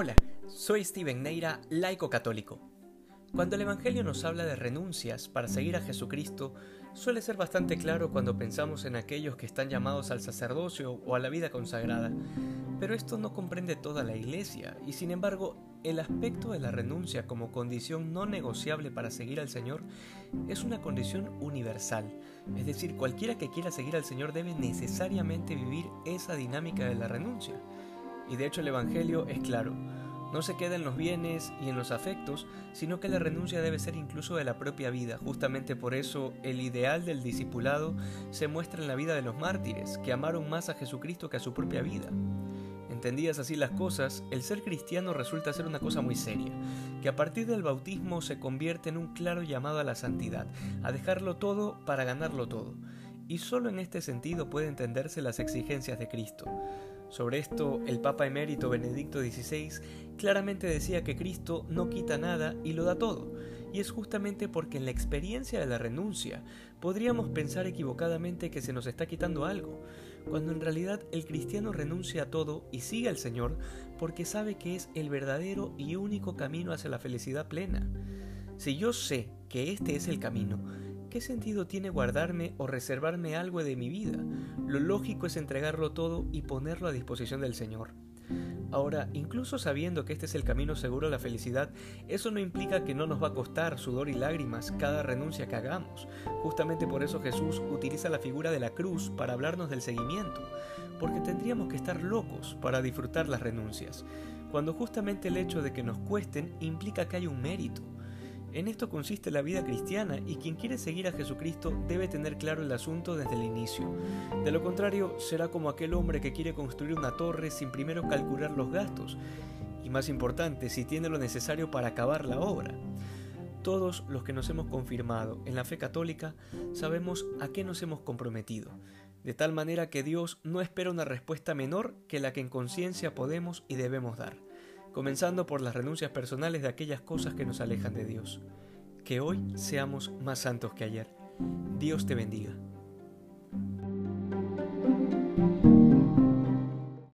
Hola, soy Steven Neira, laico católico. Cuando el Evangelio nos habla de renuncias para seguir a Jesucristo, suele ser bastante claro cuando pensamos en aquellos que están llamados al sacerdocio o a la vida consagrada, pero esto no comprende toda la iglesia y sin embargo el aspecto de la renuncia como condición no negociable para seguir al Señor es una condición universal, es decir, cualquiera que quiera seguir al Señor debe necesariamente vivir esa dinámica de la renuncia. Y de hecho el Evangelio es claro, no se queda en los bienes y en los afectos, sino que la renuncia debe ser incluso de la propia vida. Justamente por eso el ideal del discipulado se muestra en la vida de los mártires, que amaron más a Jesucristo que a su propia vida. Entendidas así las cosas, el ser cristiano resulta ser una cosa muy seria, que a partir del bautismo se convierte en un claro llamado a la santidad, a dejarlo todo para ganarlo todo. Y solo en este sentido puede entenderse las exigencias de Cristo. Sobre esto, el Papa emérito Benedicto XVI claramente decía que Cristo no quita nada y lo da todo, y es justamente porque en la experiencia de la renuncia podríamos pensar equivocadamente que se nos está quitando algo, cuando en realidad el cristiano renuncia a todo y sigue al Señor porque sabe que es el verdadero y único camino hacia la felicidad plena. Si yo sé que este es el camino, ¿Qué sentido tiene guardarme o reservarme algo de mi vida? Lo lógico es entregarlo todo y ponerlo a disposición del Señor. Ahora, incluso sabiendo que este es el camino seguro a la felicidad, eso no implica que no nos va a costar sudor y lágrimas cada renuncia que hagamos. Justamente por eso Jesús utiliza la figura de la cruz para hablarnos del seguimiento, porque tendríamos que estar locos para disfrutar las renuncias, cuando justamente el hecho de que nos cuesten implica que hay un mérito. En esto consiste la vida cristiana y quien quiere seguir a Jesucristo debe tener claro el asunto desde el inicio. De lo contrario, será como aquel hombre que quiere construir una torre sin primero calcular los gastos y más importante, si tiene lo necesario para acabar la obra. Todos los que nos hemos confirmado en la fe católica sabemos a qué nos hemos comprometido, de tal manera que Dios no espera una respuesta menor que la que en conciencia podemos y debemos dar comenzando por las renuncias personales de aquellas cosas que nos alejan de Dios. Que hoy seamos más santos que ayer. Dios te bendiga.